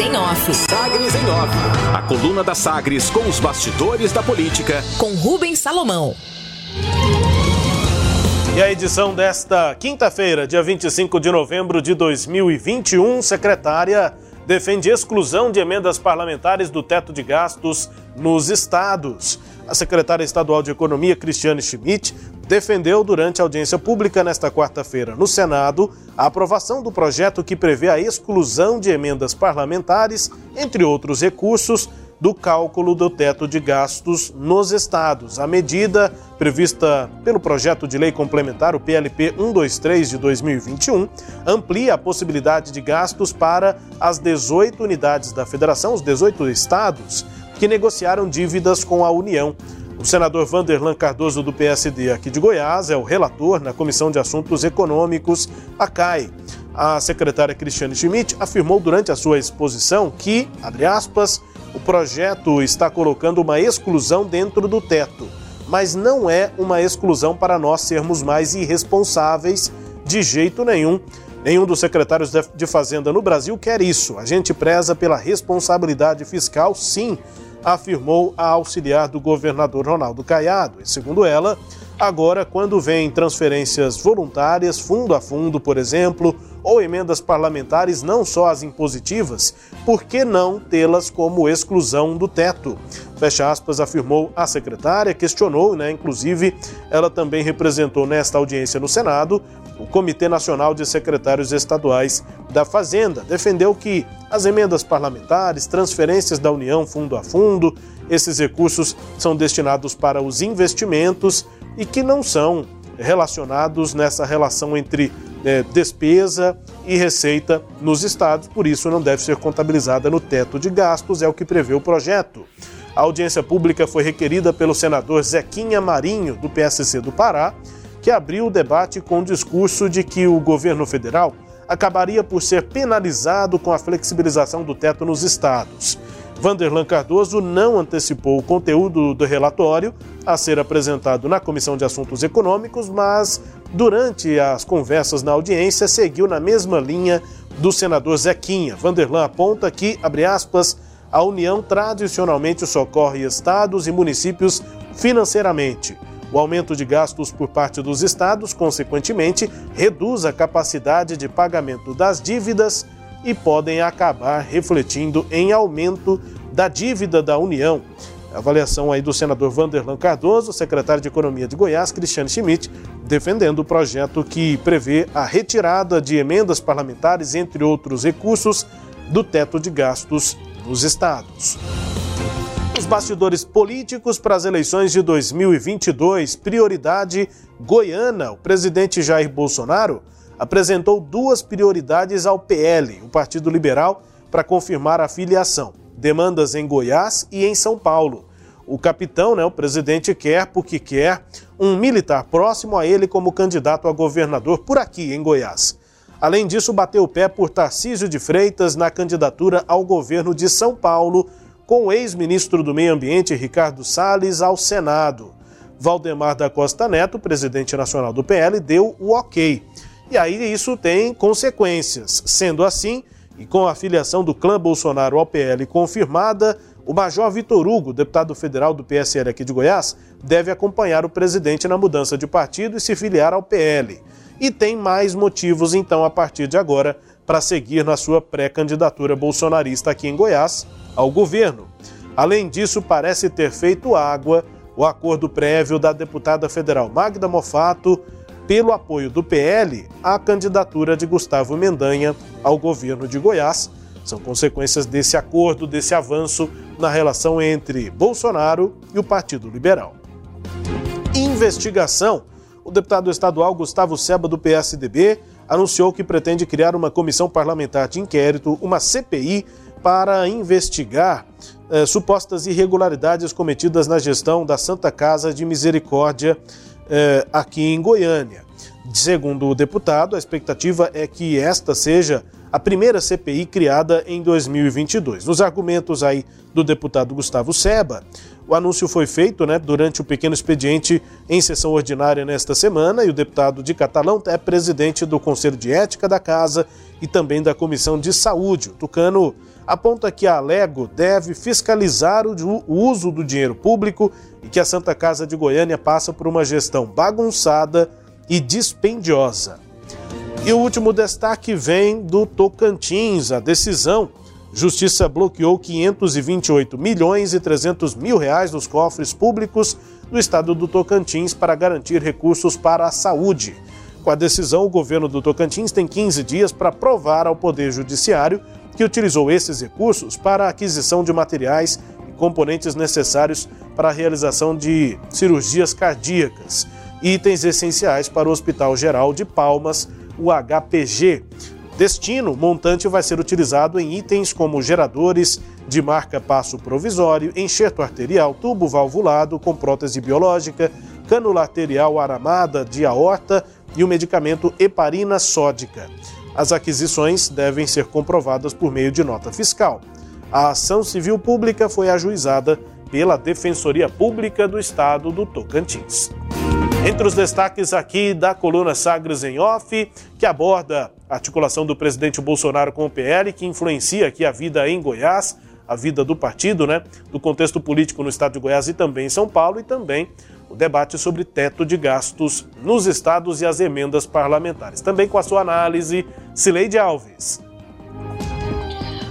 em Off. Sagres em Off. A coluna da Sagres com os bastidores da política. Com Rubens Salomão. E a edição desta quinta-feira, dia 25 de novembro de 2021, secretária defende exclusão de emendas parlamentares do teto de gastos nos estados. A secretária estadual de Economia, Cristiane Schmidt, defendeu durante a audiência pública nesta quarta-feira no Senado a aprovação do projeto que prevê a exclusão de emendas parlamentares, entre outros recursos, do cálculo do teto de gastos nos estados. A medida prevista pelo projeto de lei complementar, o PLP 123 de 2021, amplia a possibilidade de gastos para as 18 unidades da federação, os 18 estados, que negociaram dívidas com a União. O senador Vanderlan Cardoso, do PSD aqui de Goiás, é o relator na Comissão de Assuntos Econômicos, a CAI. A secretária Cristiane Schmidt afirmou durante a sua exposição que, abre aspas, o projeto está colocando uma exclusão dentro do teto, mas não é uma exclusão para nós sermos mais irresponsáveis de jeito nenhum. Nenhum dos secretários de Fazenda no Brasil quer isso. A gente preza pela responsabilidade fiscal, sim, afirmou a auxiliar do governador Ronaldo Caiado. E segundo ela, agora, quando vem transferências voluntárias, fundo a fundo, por exemplo, ou emendas parlamentares, não só as impositivas, por que não tê-las como exclusão do teto? Fecha aspas, afirmou a secretária, questionou, né? Inclusive, ela também representou nesta audiência no Senado o Comitê Nacional de Secretários Estaduais da Fazenda. Defendeu que as emendas parlamentares, transferências da União fundo a fundo, esses recursos são destinados para os investimentos e que não são relacionados nessa relação entre é, despesa e receita nos estados, por isso não deve ser contabilizada no teto de gastos, é o que prevê o projeto. A audiência pública foi requerida pelo senador Zequinha Marinho, do PSC do Pará, que abriu o debate com o discurso de que o governo federal acabaria por ser penalizado com a flexibilização do teto nos estados. Vanderlan Cardoso não antecipou o conteúdo do relatório a ser apresentado na Comissão de Assuntos Econômicos, mas durante as conversas na audiência seguiu na mesma linha do senador Zequinha. Vanderlan aponta que, abre aspas, a União tradicionalmente socorre estados e municípios financeiramente. O aumento de gastos por parte dos estados, consequentemente, reduz a capacidade de pagamento das dívidas e podem acabar refletindo em aumento da dívida da União. A avaliação aí do senador Vanderlan Cardoso, secretário de Economia de Goiás, Cristiano Schmidt, defendendo o projeto que prevê a retirada de emendas parlamentares, entre outros recursos, do teto de gastos dos estados. Os bastidores políticos para as eleições de 2022, prioridade Goiânia. O presidente Jair Bolsonaro apresentou duas prioridades ao PL, o Partido Liberal, para confirmar a filiação: demandas em Goiás e em São Paulo. O capitão, né, o presidente, quer, porque quer, um militar próximo a ele como candidato a governador por aqui, em Goiás. Além disso, bateu o pé por Tarcísio de Freitas na candidatura ao governo de São Paulo, com o ex-ministro do Meio Ambiente, Ricardo Salles, ao Senado. Valdemar da Costa Neto, presidente nacional do PL, deu o ok. E aí isso tem consequências. Sendo assim, e com a filiação do clã Bolsonaro ao PL confirmada, o Major Vitor Hugo, deputado federal do PSL aqui de Goiás, deve acompanhar o presidente na mudança de partido e se filiar ao PL. E tem mais motivos, então, a partir de agora, para seguir na sua pré-candidatura bolsonarista aqui em Goiás ao governo. Além disso, parece ter feito água o acordo prévio da deputada federal Magda Mofato pelo apoio do PL à candidatura de Gustavo Mendanha ao governo de Goiás. São consequências desse acordo, desse avanço na relação entre Bolsonaro e o Partido Liberal. Investigação. O deputado estadual Gustavo Seba, do PSDB, anunciou que pretende criar uma comissão parlamentar de inquérito, uma CPI, para investigar eh, supostas irregularidades cometidas na gestão da Santa Casa de Misericórdia eh, aqui em Goiânia. Segundo o deputado, a expectativa é que esta seja a primeira CPI criada em 2022. Nos argumentos aí do deputado Gustavo Seba, o anúncio foi feito né, durante o pequeno expediente em sessão ordinária nesta semana e o deputado de Catalão é presidente do Conselho de Ética da Casa e também da Comissão de Saúde. O Tucano aponta que a Alego deve fiscalizar o uso do dinheiro público e que a Santa Casa de Goiânia passa por uma gestão bagunçada e dispendiosa. E o último destaque vem do Tocantins, a decisão Justiça bloqueou 528 milhões e 300 mil reais dos cofres públicos do estado do Tocantins para garantir recursos para a saúde. Com a decisão, o governo do Tocantins tem 15 dias para provar ao Poder Judiciário que utilizou esses recursos para a aquisição de materiais e componentes necessários para a realização de cirurgias cardíacas, itens essenciais para o Hospital Geral de Palmas, o HPG. Destino, montante vai ser utilizado em itens como geradores de marca passo provisório, enxerto arterial, tubo valvulado com prótese biológica, cânula arterial aramada de aorta e o medicamento heparina sódica. As aquisições devem ser comprovadas por meio de nota fiscal. A ação civil pública foi ajuizada pela Defensoria Pública do Estado do Tocantins. Entre os destaques aqui da coluna Sagres em Off, que aborda a articulação do presidente Bolsonaro com o PL, que influencia aqui a vida em Goiás, a vida do partido, né, do contexto político no estado de Goiás e também em São Paulo, e também o debate sobre teto de gastos nos estados e as emendas parlamentares. Também com a sua análise, Cileide Alves.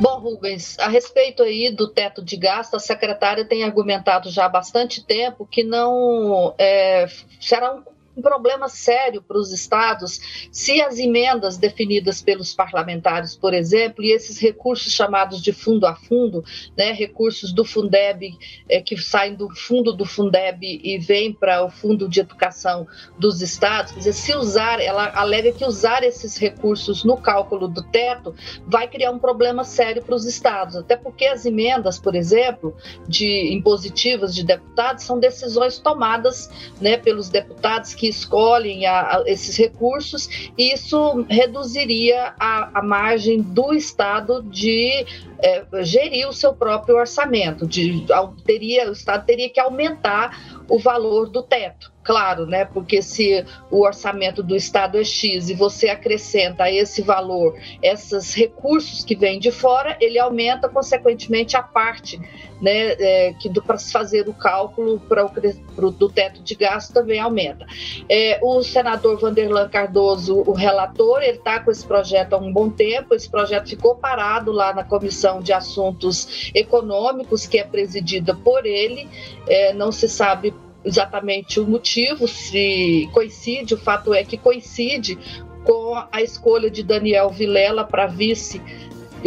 Bom, Rubens, a respeito aí do teto de gasto, a secretária tem argumentado já há bastante tempo que não é, será um um problema sério para os estados se as emendas definidas pelos parlamentares, por exemplo, e esses recursos chamados de fundo a fundo, né, recursos do Fundeb é, que saem do fundo do Fundeb e vêm para o fundo de educação dos estados, quer dizer, se usar, ela alega que usar esses recursos no cálculo do teto vai criar um problema sério para os estados, até porque as emendas, por exemplo, de impositivas de deputados são decisões tomadas né, pelos deputados que escolhem a, a esses recursos, isso reduziria a, a margem do Estado de é, gerir o seu próprio orçamento. De, teria, o Estado teria que aumentar o valor do teto claro, né? Porque se o orçamento do Estado é X e você acrescenta a esse valor esses recursos que vêm de fora, ele aumenta, consequentemente, a parte né, é, que para fazer o cálculo para o do teto de gasto também aumenta. É, o senador Vanderlan Cardoso, o relator, ele está com esse projeto há um bom tempo, esse projeto ficou parado lá na Comissão de Assuntos Econômicos, que é presidida por ele, é, não se sabe exatamente o motivo, se coincide, o fato é que coincide com a escolha de Daniel Vilela para vice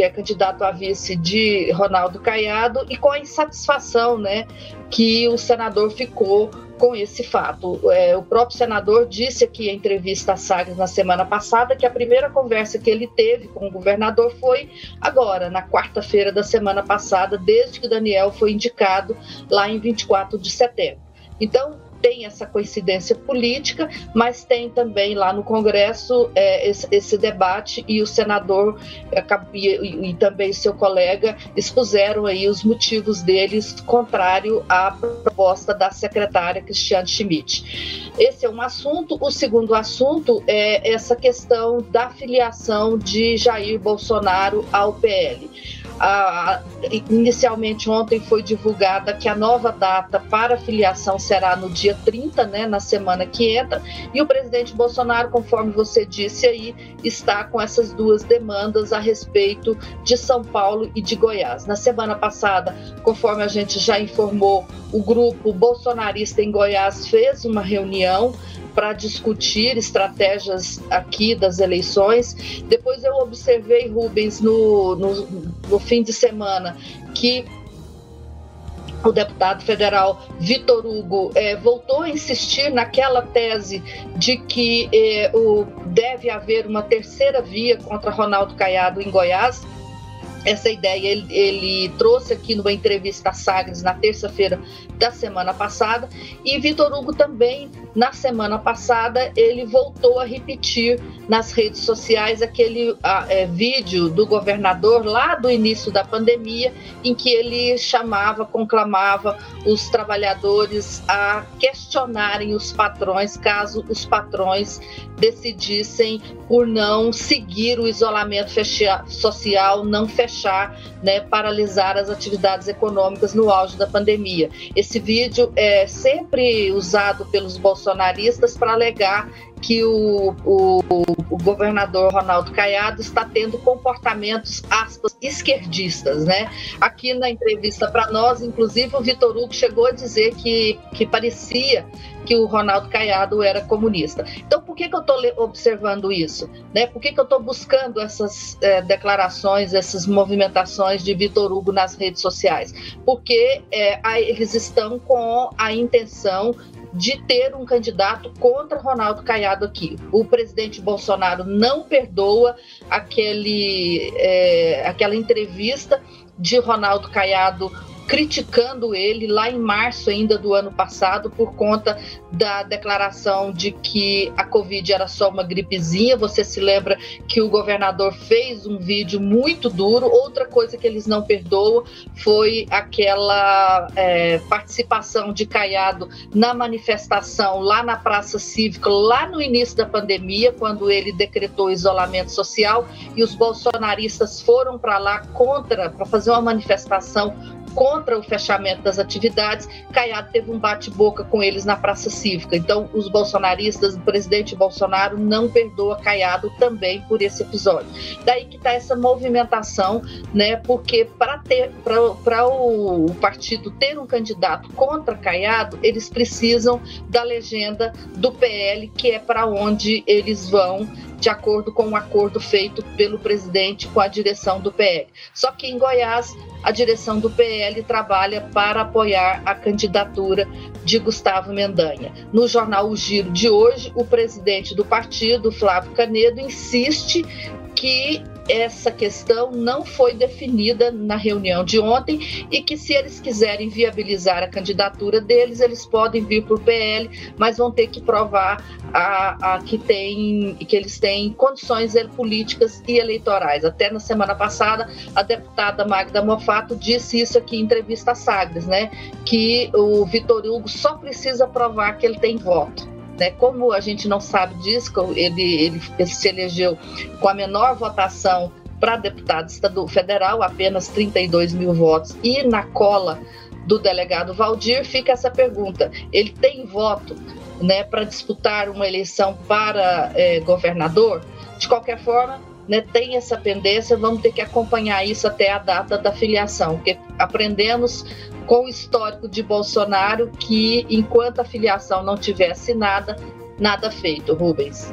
é candidato a vice de Ronaldo Caiado e com a insatisfação né, que o senador ficou com esse fato. É, o próprio senador disse aqui em entrevista à Sagres na semana passada que a primeira conversa que ele teve com o governador foi agora, na quarta-feira da semana passada, desde que Daniel foi indicado lá em 24 de setembro. Então, tem essa coincidência política, mas tem também lá no Congresso é, esse, esse, debate e o senador é, e, e, também seu colega expuseram aí os motivos deles contrário à proposta da secretária Cristiane Schmidt. Esse é um assunto. O segundo assunto é essa questão da filiação de Jair Bolsonaro ao PL inicialmente ontem foi divulgada que a nova data para filiação será no dia 30, né, na semana que entra, e o presidente Bolsonaro, conforme você disse aí, está com essas duas demandas a respeito de São Paulo e de Goiás. Na semana passada, conforme a gente já informou, o grupo bolsonarista em Goiás fez uma reunião para discutir estratégias aqui das eleições. Depois eu observei, Rubens, no, no, no fim de semana, que o deputado federal Vitor Hugo é, voltou a insistir naquela tese de que é, o, deve haver uma terceira via contra Ronaldo Caiado em Goiás essa ideia ele, ele, trouxe aqui numa entrevista à Sagres na terça-feira da semana passada e Vitor Hugo também na semana passada ele voltou a repetir nas redes sociais aquele a, é, vídeo do governador lá do início da pandemia em que ele chamava, conclamava os trabalhadores a questionarem os patrões caso os patrões decidissem por não seguir o isolamento social, não fechar, né, paralisar as atividades econômicas no auge da pandemia. Esse vídeo é sempre usado pelos bolsonaristas para alegar que o, o, o, governador Ronaldo Caiado está tendo comportamentos, aspas, esquerdistas, né? Aqui na entrevista para nós, inclusive, o Vitor Hugo chegou a dizer que, que parecia que o Ronaldo Caiado era comunista. Então, por que, que eu estou observando isso? Né? Por que, que eu estou buscando essas é, declarações, essas movimentações de Vitor Hugo nas redes sociais? Porque é, eles estão com a intenção de ter um candidato contra Ronaldo Caiado aqui. O presidente Bolsonaro não perdoa aquele, é, aquela entrevista de Ronaldo Caiado criticando ele lá em março ainda do ano passado por conta da declaração de que a Covid era só uma gripezinha. Você se lembra que o governador fez um vídeo muito duro. Outra coisa que eles não perdoam foi aquela é, participação de Caiado na manifestação lá na Praça Cívica, lá no início da pandemia, quando ele decretou isolamento social e os bolsonaristas foram para lá contra, para fazer uma manifestação contra o fechamento das atividades, Caiado teve um bate-boca com eles na Praça Cívica. Então, os bolsonaristas, o presidente Bolsonaro não perdoa Caiado também por esse episódio. Daí que está essa movimentação, né? Porque para o, o partido ter um candidato contra Caiado, eles precisam da legenda do PL, que é para onde eles vão de acordo com o um acordo feito pelo presidente com a direção do PL. Só que em Goiás, a direção do PL trabalha para apoiar a candidatura de Gustavo Mendanha. No jornal O Giro de hoje, o presidente do partido, Flávio Canedo, insiste que essa questão não foi definida na reunião de ontem e que se eles quiserem viabilizar a candidatura deles, eles podem vir por PL, mas vão ter que provar a, a que, tem, que eles têm condições políticas e eleitorais. Até na semana passada, a deputada Magda Mofato disse isso aqui em entrevista a Sagres, né? Que o Vitor Hugo só precisa provar que ele tem voto. Né? Como a gente não sabe disso, ele, ele, se elegeu com a menor votação para deputado estadual federal, apenas 32 mil votos, e na cola do delegado Valdir fica essa pergunta: ele tem voto né, para disputar uma eleição para é, governador? De qualquer forma, né, tem essa pendência, vamos ter que acompanhar isso até a data da filiação, porque aprendemos com o histórico de Bolsonaro que enquanto a filiação não tiver assinada, nada feito, Rubens.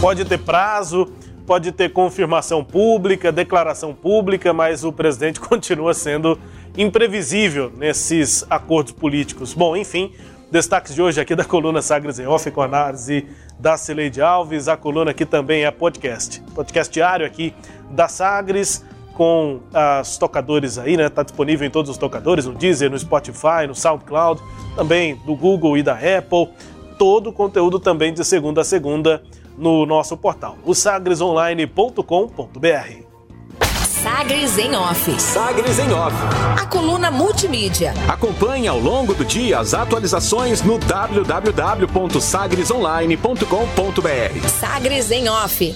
Pode ter prazo, pode ter confirmação pública, declaração pública, mas o presidente continua sendo imprevisível nesses acordos políticos. Bom, enfim, destaques de hoje aqui da coluna Sagres em Off com análise da Cileide Alves. A coluna aqui também é podcast. Podcast diário aqui da Sagres com as tocadores aí, né? Tá disponível em todos os tocadores, no Deezer, no Spotify, no SoundCloud, também do Google e da Apple. Todo o conteúdo também de segunda a segunda no nosso portal, o sagresonline.com.br. Sagres em Off. Sagres em Off. A coluna multimídia. Acompanhe ao longo do dia as atualizações no www.sagresonline.com.br. Sagres em Off.